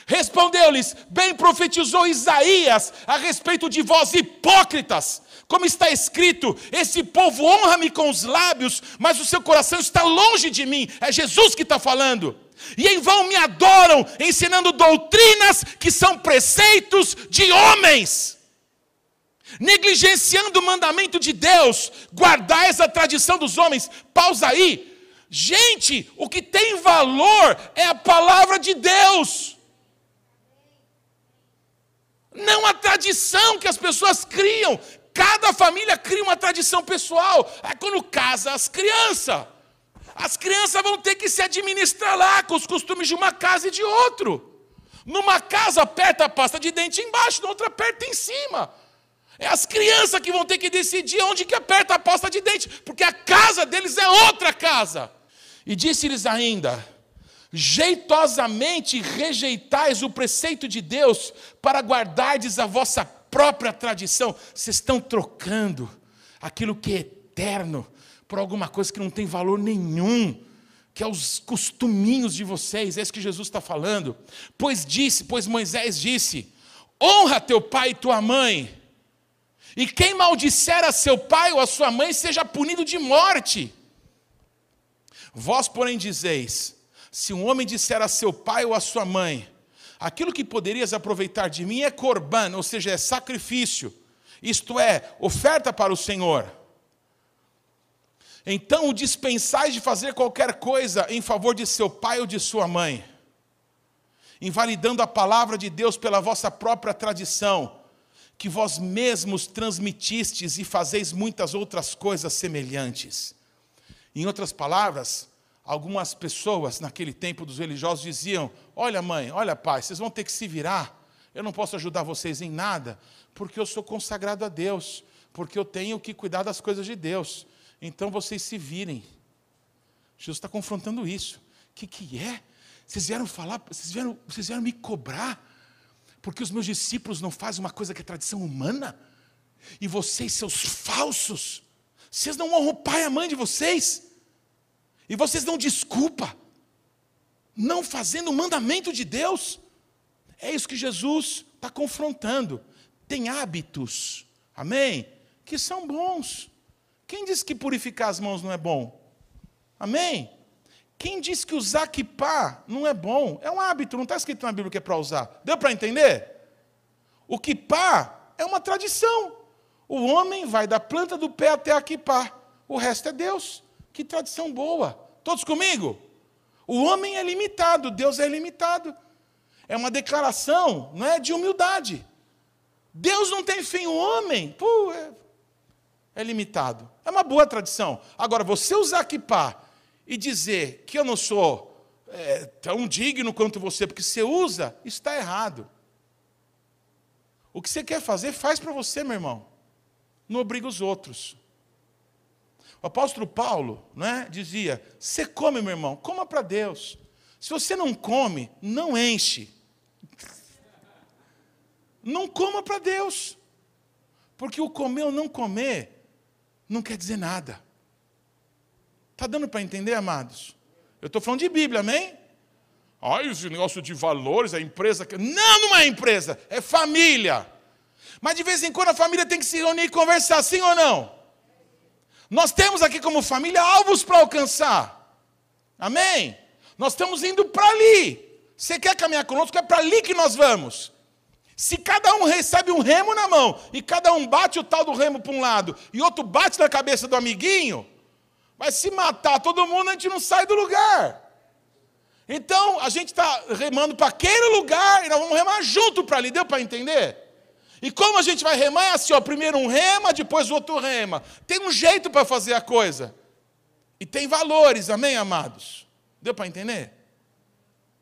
Respondeu-lhes: Bem profetizou Isaías a respeito de vós, hipócritas. Como está escrito: Esse povo honra-me com os lábios, mas o seu coração está longe de mim. É Jesus que está falando. E em vão me adoram, ensinando doutrinas que são preceitos de homens negligenciando o mandamento de Deus, guardais a tradição dos homens. Pausa aí. Gente, o que tem valor é a palavra de Deus. Não a tradição que as pessoas criam. Cada família cria uma tradição pessoal. É quando casa as crianças. As crianças vão ter que se administrar lá com os costumes de uma casa e de outro. Numa casa aperta a pasta de dente embaixo, na outra aperta em cima. É as crianças que vão ter que decidir onde que aperta a pasta de dente, porque a casa deles é outra casa. E disse-lhes ainda: jeitosamente rejeitais o preceito de Deus para guardardes a vossa própria tradição. Vocês estão trocando aquilo que é eterno por alguma coisa que não tem valor nenhum. que é os costuminhos de vocês, é isso que Jesus está falando. Pois disse, pois Moisés disse: honra teu pai e tua mãe, e quem maldisser a seu pai ou a sua mãe seja punido de morte. Vós, porém, dizeis: se um homem disser a seu pai ou a sua mãe, aquilo que poderias aproveitar de mim é corban, ou seja, é sacrifício, isto é, oferta para o Senhor. Então o dispensais de fazer qualquer coisa em favor de seu pai ou de sua mãe, invalidando a palavra de Deus pela vossa própria tradição, que vós mesmos transmitistes e fazeis muitas outras coisas semelhantes. Em outras palavras, algumas pessoas naquele tempo dos religiosos diziam: Olha, mãe, olha, pai, vocês vão ter que se virar. Eu não posso ajudar vocês em nada, porque eu sou consagrado a Deus, porque eu tenho que cuidar das coisas de Deus. Então vocês se virem. Jesus está confrontando isso. O que, que é? Vocês vieram falar, vocês vieram, vocês vieram me cobrar, porque os meus discípulos não fazem uma coisa que é tradição humana, e vocês, seus falsos, vocês não honram o pai e a mãe de vocês, e vocês dão desculpa, não fazendo o mandamento de Deus. É isso que Jesus está confrontando. Tem hábitos, amém? Que são bons. Quem disse que purificar as mãos não é bom? Amém? Quem disse que usar kipá não é bom? É um hábito, não está escrito na Bíblia que é para usar. Deu para entender? O kipá é uma tradição. O homem vai da planta do pé até a kipá. O resto é Deus. Que tradição boa. Todos comigo? O homem é limitado, Deus é limitado. É uma declaração, não é de humildade. Deus não tem fim, o homem, pô, é, é limitado. É uma boa tradição. Agora, você usar kippah e dizer que eu não sou é, tão digno quanto você, porque você usa, está errado. O que você quer fazer, faz para você, meu irmão. Não obriga os outros. O apóstolo Paulo né, dizia: Você come, meu irmão, coma para Deus. Se você não come, não enche. Não coma para Deus. Porque o comer ou não comer não quer dizer nada. Está dando para entender, amados? Eu estou falando de Bíblia, amém? Ai, esse negócio de valores, a empresa. Não, não é empresa, é família. Mas de vez em quando a família tem que se reunir e conversar, sim ou não? Nós temos aqui como família alvos para alcançar. Amém? Nós estamos indo para ali. Você quer caminhar conosco? É para ali que nós vamos. Se cada um recebe um remo na mão e cada um bate o tal do remo para um lado e outro bate na cabeça do amiguinho, vai se matar todo mundo, a gente não sai do lugar. Então, a gente está remando para aquele lugar e nós vamos remar junto para ali, deu para entender? E como a gente vai remar? É assim, ó, primeiro um rema, depois o outro rema. Tem um jeito para fazer a coisa. E tem valores, amém, amados? Deu para entender?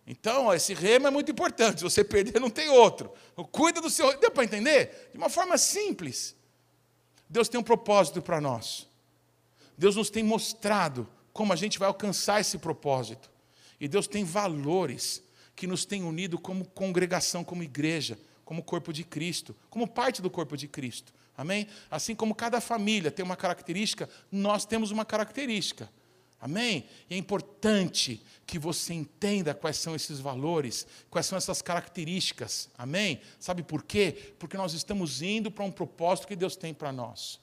Então, esse remo é muito importante. Se você perder, não tem outro. Cuida do seu. Deu para entender? De uma forma simples. Deus tem um propósito para nós. Deus nos tem mostrado como a gente vai alcançar esse propósito. E Deus tem valores que nos têm unido como congregação, como igreja, como corpo de Cristo, como parte do corpo de Cristo. Amém? Assim como cada família tem uma característica, nós temos uma característica. Amém? E é importante que você entenda quais são esses valores, quais são essas características. Amém? Sabe por quê? Porque nós estamos indo para um propósito que Deus tem para nós.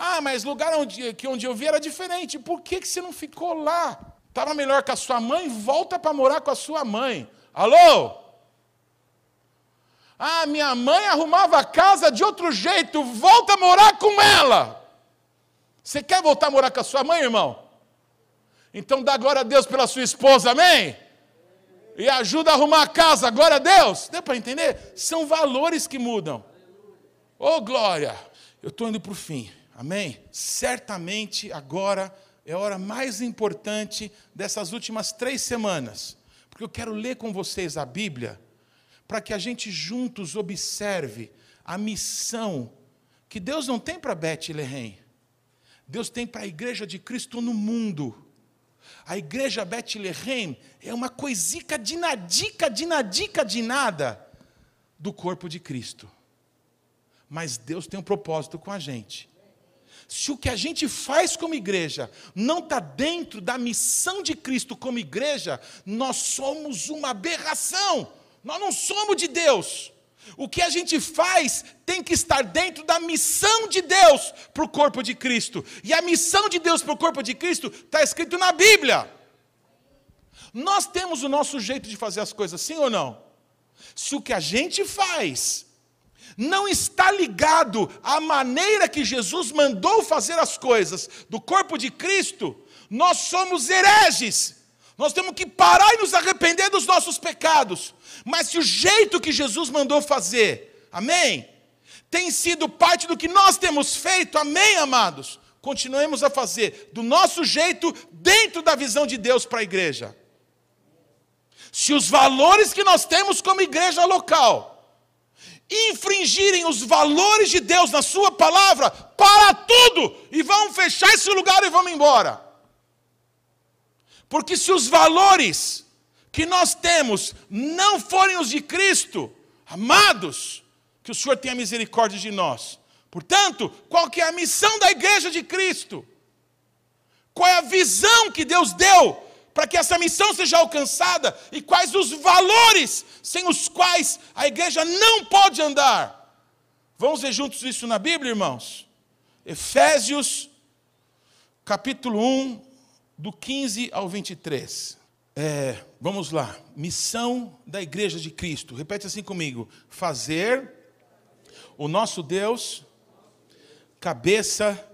Ah, mas lugar onde, que onde eu vi era diferente. Por que, que você não ficou lá? Estava melhor com a sua mãe? Volta para morar com a sua mãe. Alô? Ah, minha mãe arrumava a casa de outro jeito. Volta a morar com ela. Você quer voltar a morar com a sua mãe, irmão? Então dá glória a Deus pela sua esposa, amém? E ajuda a arrumar a casa, glória a Deus. Deu para entender? São valores que mudam. Oh, glória! Eu estou indo para o fim, amém? Certamente agora é a hora mais importante dessas últimas três semanas, porque eu quero ler com vocês a Bíblia, para que a gente juntos observe a missão que Deus não tem para Bethlehem, Deus tem para a igreja de Cristo no mundo. A igreja Bethlehem é uma coisica de nadica, de nadica, de nada do corpo de Cristo. Mas Deus tem um propósito com a gente. Se o que a gente faz como igreja não está dentro da missão de Cristo como igreja, nós somos uma aberração. Nós não somos de Deus. O que a gente faz tem que estar dentro da missão de Deus para o corpo de Cristo. E a missão de Deus para o corpo de Cristo está escrito na Bíblia. Nós temos o nosso jeito de fazer as coisas, sim ou não? Se o que a gente faz não está ligado à maneira que Jesus mandou fazer as coisas do corpo de Cristo, nós somos hereges. Nós temos que parar e nos arrepender dos nossos pecados. Mas se o jeito que Jesus mandou fazer, amém, tem sido parte do que nós temos feito, amém, amados, continuemos a fazer do nosso jeito, dentro da visão de Deus para a igreja. Se os valores que nós temos como igreja local infringirem os valores de Deus na Sua palavra, para tudo e vão fechar esse lugar e vamos embora. Porque se os valores que nós temos não forem os de Cristo, amados, que o Senhor tenha misericórdia de nós. Portanto, qual que é a missão da igreja de Cristo? Qual é a visão que Deus deu para que essa missão seja alcançada e quais os valores sem os quais a igreja não pode andar. Vamos ver juntos isso na Bíblia, irmãos? Efésios, capítulo 1, do 15 ao 23. É, vamos lá. Missão da igreja de Cristo. Repete assim comigo: fazer o nosso Deus cabeça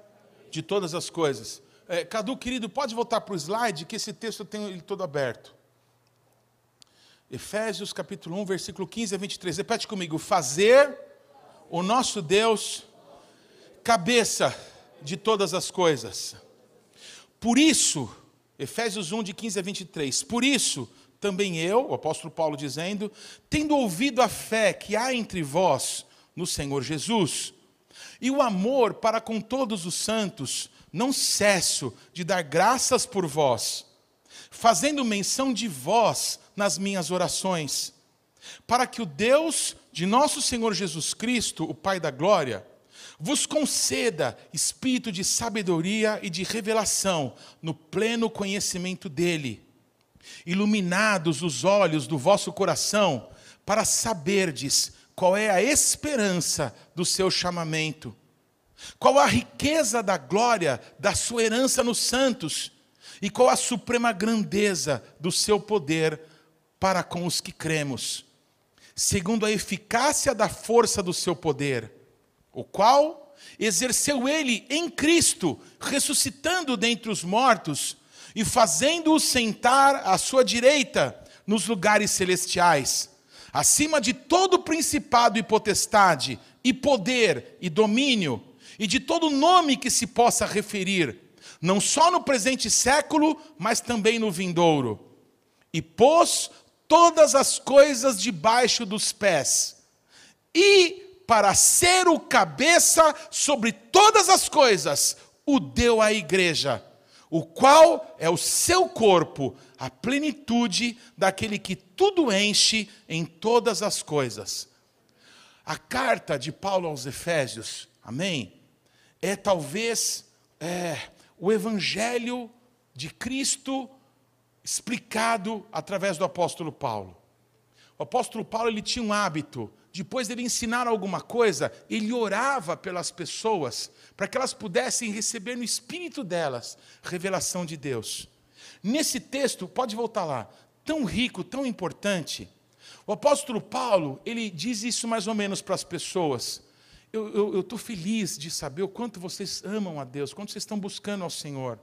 de todas as coisas. É, Cadu, querido, pode voltar para o slide, que esse texto eu tenho ele todo aberto. Efésios capítulo 1, versículo 15 a 23. Repete comigo: fazer o nosso Deus cabeça de todas as coisas. Por isso, Efésios 1, de 15 a 23. Por isso, também eu, o apóstolo Paulo dizendo, tendo ouvido a fé que há entre vós no Senhor Jesus, e o amor para com todos os santos, não cesso de dar graças por vós, fazendo menção de vós nas minhas orações, para que o Deus de nosso Senhor Jesus Cristo, o Pai da glória, vos conceda espírito de sabedoria e de revelação no pleno conhecimento dele, iluminados os olhos do vosso coração, para saberdes qual é a esperança do seu chamamento qual a riqueza da glória da sua herança nos santos? E qual a suprema grandeza do seu poder para com os que cremos? Segundo a eficácia da força do seu poder, o qual exerceu ele em Cristo, ressuscitando dentre os mortos e fazendo-o sentar à sua direita nos lugares celestiais, acima de todo principado e potestade, e poder e domínio e de todo nome que se possa referir, não só no presente século, mas também no vindouro. E pôs todas as coisas debaixo dos pés, e para ser o cabeça sobre todas as coisas, o deu à igreja, o qual é o seu corpo, a plenitude daquele que tudo enche em todas as coisas. A carta de Paulo aos Efésios, amém? É talvez é, o Evangelho de Cristo explicado através do apóstolo Paulo. O apóstolo Paulo ele tinha um hábito, depois dele ensinar alguma coisa, ele orava pelas pessoas para que elas pudessem receber no espírito delas revelação de Deus. Nesse texto, pode voltar lá, tão rico, tão importante, o apóstolo Paulo, ele diz isso mais ou menos para as pessoas eu estou feliz de saber o quanto vocês amam a Deus, quanto vocês estão buscando ao Senhor.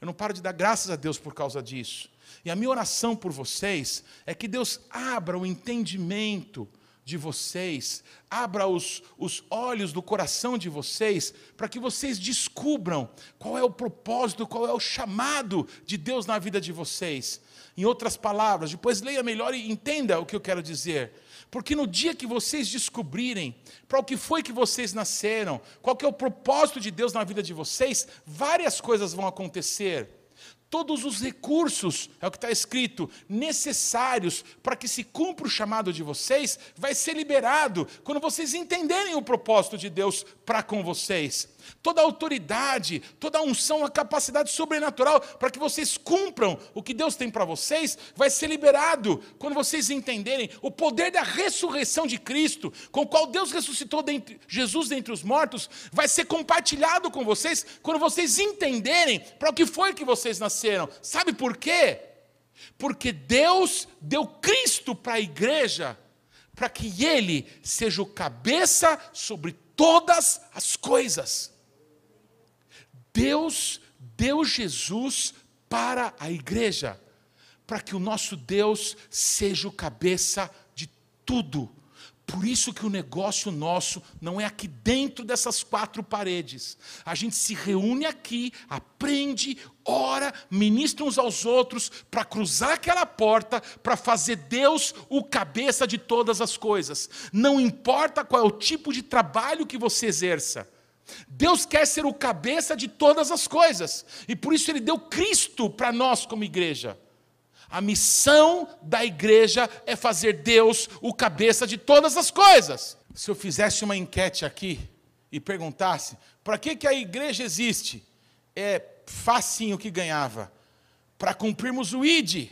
Eu não paro de dar graças a Deus por causa disso. E a minha oração por vocês é que Deus abra o entendimento de vocês, abra os, os olhos do coração de vocês, para que vocês descubram qual é o propósito, qual é o chamado de Deus na vida de vocês. Em outras palavras, depois leia melhor e entenda o que eu quero dizer. Porque no dia que vocês descobrirem para o que foi que vocês nasceram, qual que é o propósito de Deus na vida de vocês, várias coisas vão acontecer. Todos os recursos, é o que está escrito, necessários para que se cumpra o chamado de vocês, vai ser liberado quando vocês entenderem o propósito de Deus para com vocês. Toda a autoridade, toda a unção, a capacidade sobrenatural para que vocês cumpram o que Deus tem para vocês, vai ser liberado quando vocês entenderem o poder da ressurreição de Cristo, com o qual Deus ressuscitou Jesus dentre os mortos, vai ser compartilhado com vocês quando vocês entenderem para o que foi que vocês nasceram. Sabe por quê? Porque Deus deu Cristo para a igreja, para que ele seja o cabeça sobre todas as coisas. Deus deu Jesus para a igreja, para que o nosso Deus seja o cabeça de tudo. Por isso que o negócio nosso não é aqui dentro dessas quatro paredes. A gente se reúne aqui, aprende, ora, ministra uns aos outros para cruzar aquela porta, para fazer Deus o cabeça de todas as coisas. Não importa qual é o tipo de trabalho que você exerça. Deus quer ser o cabeça de todas as coisas. E por isso ele deu Cristo para nós como igreja. A missão da igreja é fazer Deus o cabeça de todas as coisas. Se eu fizesse uma enquete aqui e perguntasse para que, que a igreja existe, é facinho que ganhava. Para cumprirmos o ID,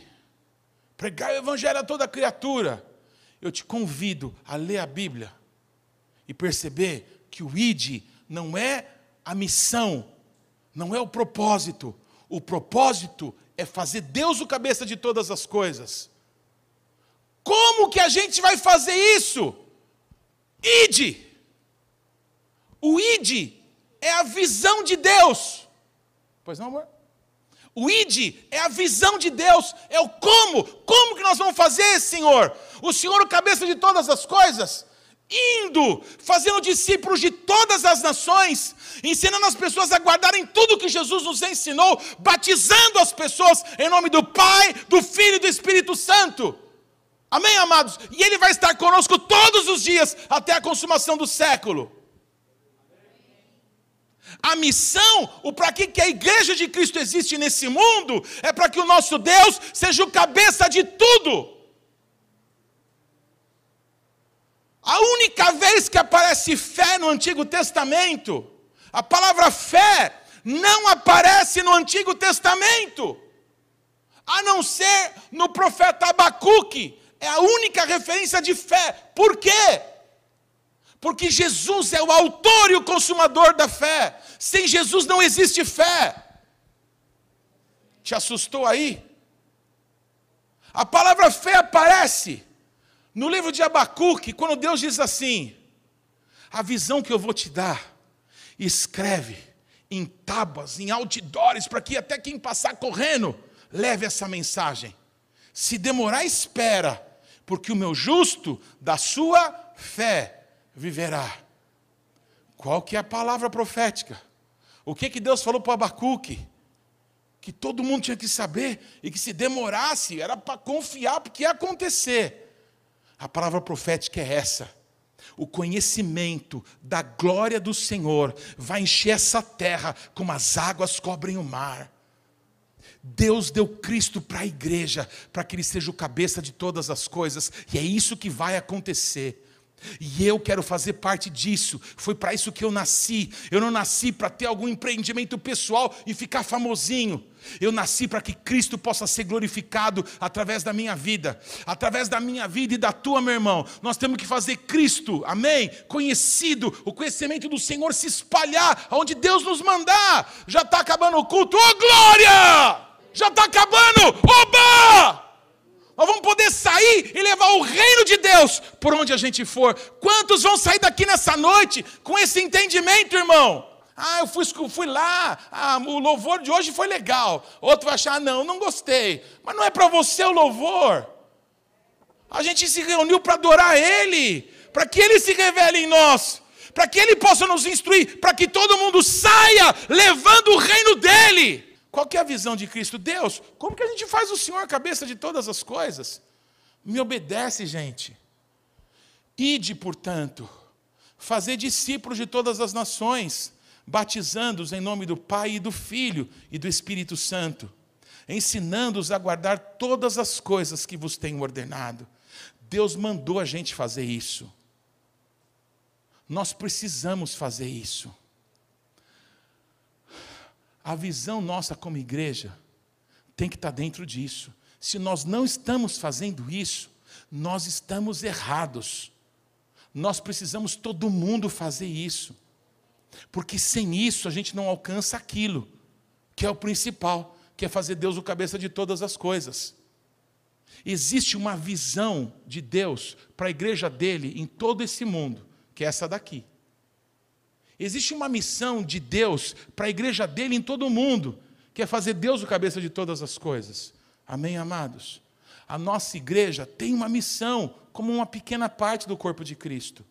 pregar o evangelho a toda criatura. Eu te convido a ler a Bíblia e perceber que o ID não é a missão, não é o propósito. O propósito é fazer Deus o cabeça de todas as coisas. Como que a gente vai fazer isso? Ide. O ide é a visão de Deus. Pois não, amor? O id é a visão de Deus, é o como. Como que nós vamos fazer, Senhor? O Senhor, o cabeça de todas as coisas indo, fazendo discípulos de todas as nações, ensinando as pessoas a guardarem tudo que Jesus nos ensinou, batizando as pessoas em nome do Pai, do Filho e do Espírito Santo. Amém, amados? E Ele vai estar conosco todos os dias até a consumação do século. A missão, o para que, que a igreja de Cristo existe nesse mundo, é para que o nosso Deus seja o cabeça de tudo. A única vez que aparece fé no Antigo Testamento, a palavra fé não aparece no Antigo Testamento, a não ser no profeta Abacuque, é a única referência de fé. Por quê? Porque Jesus é o autor e o consumador da fé. Sem Jesus não existe fé. Te assustou aí? A palavra fé aparece no livro de Abacuque, quando Deus diz assim: a visão que eu vou te dar, escreve em tábuas, em outdoors, para que até quem passar correndo leve essa mensagem. Se demorar, espera, porque o meu justo da sua fé viverá. Qual que é a palavra profética? O que que Deus falou para Abacuque? Que todo mundo tinha que saber e que se demorasse era para confiar porque ia acontecer. A palavra profética é essa. O conhecimento da glória do Senhor vai encher essa terra como as águas cobrem o mar. Deus deu Cristo para a igreja, para que Ele seja o cabeça de todas as coisas, e é isso que vai acontecer. E eu quero fazer parte disso. Foi para isso que eu nasci. Eu não nasci para ter algum empreendimento pessoal e ficar famosinho. Eu nasci para que Cristo possa ser glorificado através da minha vida, através da minha vida e da tua, meu irmão. Nós temos que fazer Cristo, amém? Conhecido, o conhecimento do Senhor se espalhar aonde Deus nos mandar. Já está acabando o culto, ô oh, glória! Já está acabando, oba! Nós vamos poder sair e levar o reino de Deus por onde a gente for. Quantos vão sair daqui nessa noite com esse entendimento, irmão? Ah, eu fui, fui lá, ah, o louvor de hoje foi legal. Outro vai achar, ah, não, não gostei. Mas não é para você o louvor. A gente se reuniu para adorar Ele, para que Ele se revele em nós, para que Ele possa nos instruir, para que todo mundo saia levando o reino dEle. Qual que é a visão de Cristo? Deus, como que a gente faz o Senhor a cabeça de todas as coisas? Me obedece, gente. Ide, portanto, fazer discípulos de todas as nações, batizando-os em nome do Pai e do Filho e do Espírito Santo, ensinando-os a guardar todas as coisas que vos tenho ordenado. Deus mandou a gente fazer isso. Nós precisamos fazer isso. A visão nossa como igreja tem que estar dentro disso. Se nós não estamos fazendo isso, nós estamos errados. Nós precisamos todo mundo fazer isso. Porque sem isso a gente não alcança aquilo, que é o principal, que é fazer Deus o cabeça de todas as coisas. Existe uma visão de Deus para a igreja dele em todo esse mundo, que é essa daqui. Existe uma missão de Deus para a igreja dele em todo o mundo, que é fazer Deus o cabeça de todas as coisas. Amém, amados? A nossa igreja tem uma missão, como uma pequena parte do corpo de Cristo.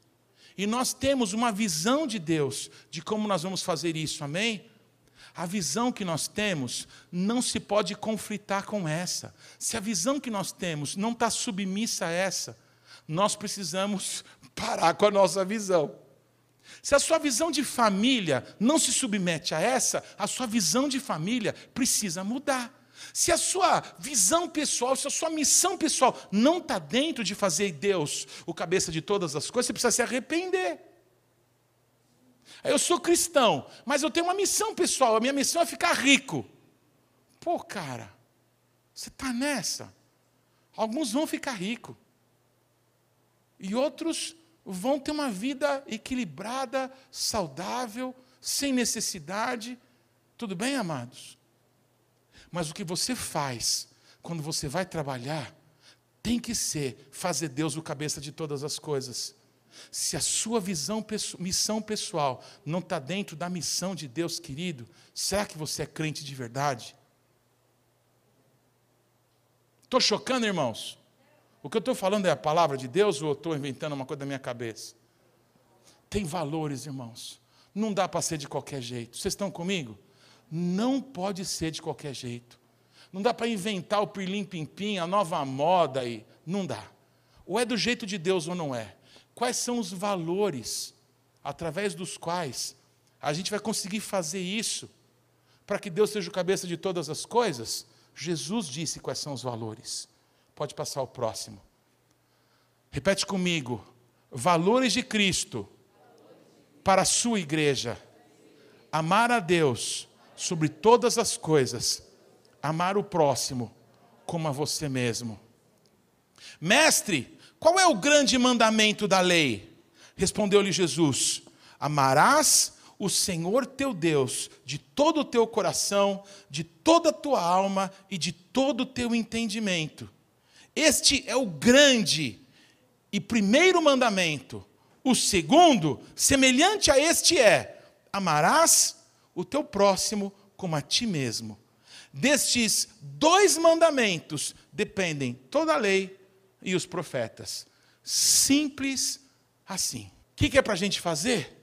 E nós temos uma visão de Deus, de como nós vamos fazer isso, amém? A visão que nós temos não se pode conflitar com essa. Se a visão que nós temos não está submissa a essa, nós precisamos parar com a nossa visão. Se a sua visão de família não se submete a essa, a sua visão de família precisa mudar. Se a sua visão pessoal, se a sua missão pessoal não está dentro de fazer Deus o cabeça de todas as coisas, você precisa se arrepender. Eu sou cristão, mas eu tenho uma missão pessoal, a minha missão é ficar rico. Pô, cara, você está nessa. Alguns vão ficar ricos. E outros vão ter uma vida equilibrada, saudável, sem necessidade. Tudo bem, amados? Mas o que você faz quando você vai trabalhar tem que ser fazer Deus o cabeça de todas as coisas. Se a sua visão, missão pessoal não está dentro da missão de Deus, querido, será que você é crente de verdade? Estou chocando, irmãos? O que eu estou falando é a palavra de Deus ou estou inventando uma coisa da minha cabeça? Tem valores, irmãos. Não dá para ser de qualquer jeito. Vocês estão comigo? Não pode ser de qualquer jeito. Não dá para inventar o pirlim-pim-pim, a nova moda aí. Não dá. Ou é do jeito de Deus ou não é. Quais são os valores através dos quais a gente vai conseguir fazer isso para que Deus seja o cabeça de todas as coisas? Jesus disse quais são os valores. Pode passar o próximo. Repete comigo. Valores de Cristo para a sua igreja. Amar a Deus sobre todas as coisas. Amar o próximo como a você mesmo. Mestre, qual é o grande mandamento da lei? Respondeu-lhe Jesus: Amarás o Senhor teu Deus de todo o teu coração, de toda a tua alma e de todo o teu entendimento este é o grande e primeiro mandamento. O segundo, semelhante a este, é: amarás o teu próximo como a ti mesmo. Destes dois mandamentos dependem toda a lei e os profetas. Simples assim. O que, é para a gente fazer?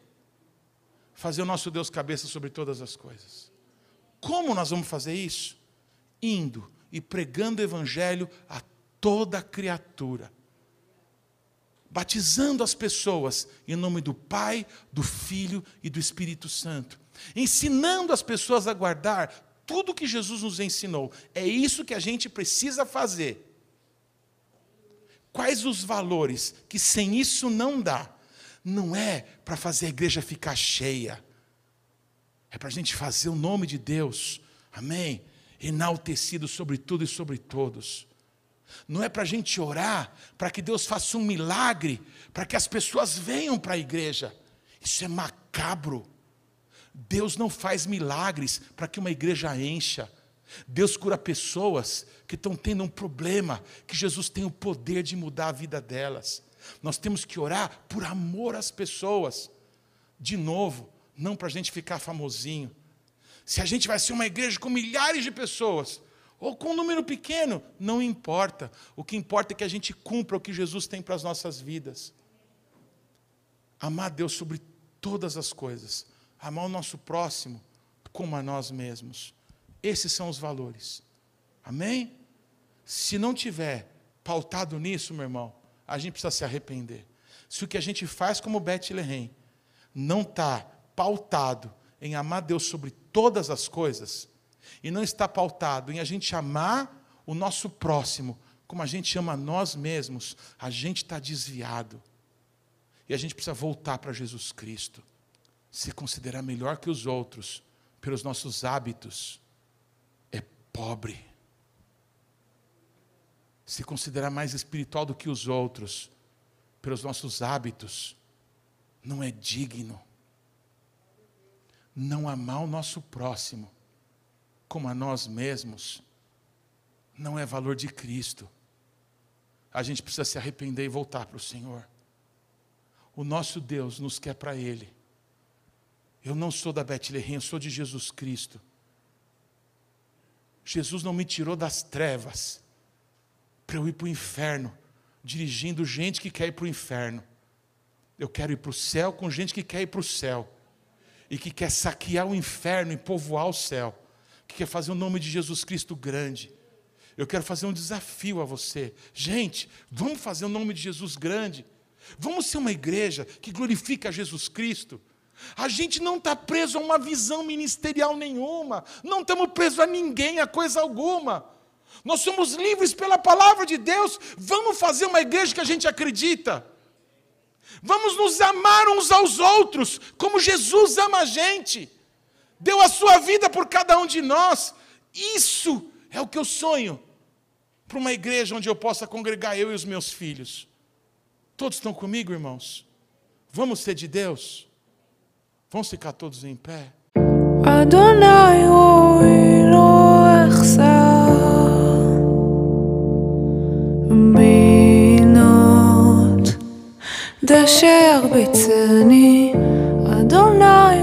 Fazer o nosso Deus cabeça sobre todas as coisas. Como nós vamos fazer isso? Indo e pregando o Evangelho a toda criatura, batizando as pessoas em nome do Pai, do Filho e do Espírito Santo, ensinando as pessoas a guardar tudo que Jesus nos ensinou. É isso que a gente precisa fazer. Quais os valores que sem isso não dá? Não é para fazer a igreja ficar cheia, é para a gente fazer o nome de Deus, amém? Enaltecido sobre tudo e sobre todos. Não é para a gente orar para que Deus faça um milagre, para que as pessoas venham para a igreja. Isso é macabro. Deus não faz milagres para que uma igreja encha. Deus cura pessoas que estão tendo um problema, que Jesus tem o poder de mudar a vida delas. Nós temos que orar por amor às pessoas. De novo, não para a gente ficar famosinho. Se a gente vai ser uma igreja com milhares de pessoas, ou com um número pequeno, não importa. O que importa é que a gente cumpra o que Jesus tem para as nossas vidas. Amar Deus sobre todas as coisas, amar o nosso próximo como a nós mesmos. Esses são os valores. Amém? Se não tiver pautado nisso, meu irmão, a gente precisa se arrepender. Se o que a gente faz como Bethlehem não está pautado em amar Deus sobre todas as coisas, e não está pautado em a gente amar o nosso próximo como a gente ama nós mesmos, a gente está desviado. E a gente precisa voltar para Jesus Cristo, se considerar melhor que os outros, pelos nossos hábitos, é pobre. Se considerar mais espiritual do que os outros, pelos nossos hábitos, não é digno. Não amar o nosso próximo como a nós mesmos, não é valor de Cristo. A gente precisa se arrepender e voltar para o Senhor. O nosso Deus nos quer para Ele. Eu não sou da Betlehem, eu sou de Jesus Cristo. Jesus não me tirou das trevas para eu ir para o inferno, dirigindo gente que quer ir para o inferno. Eu quero ir para o céu com gente que quer ir para o céu e que quer saquear o inferno e povoar o céu, que quer fazer o nome de Jesus Cristo grande. Eu quero fazer um desafio a você. Gente, vamos fazer o nome de Jesus grande. Vamos ser uma igreja que glorifica Jesus Cristo. A gente não está preso a uma visão ministerial nenhuma, não estamos presos a ninguém, a coisa alguma. Nós somos livres pela palavra de Deus. Vamos fazer uma igreja que a gente acredita. Vamos nos amar uns aos outros, como Jesus ama a gente Deu a sua vida por cada um de nós. Isso é o que eu sonho para uma igreja onde eu possa congregar eu e os meus filhos. Todos estão comigo, irmãos? Vamos ser de Deus? Vamos ficar todos em pé? אדוני רואי לא אחסר בינות דשר ביצני אדוני רואי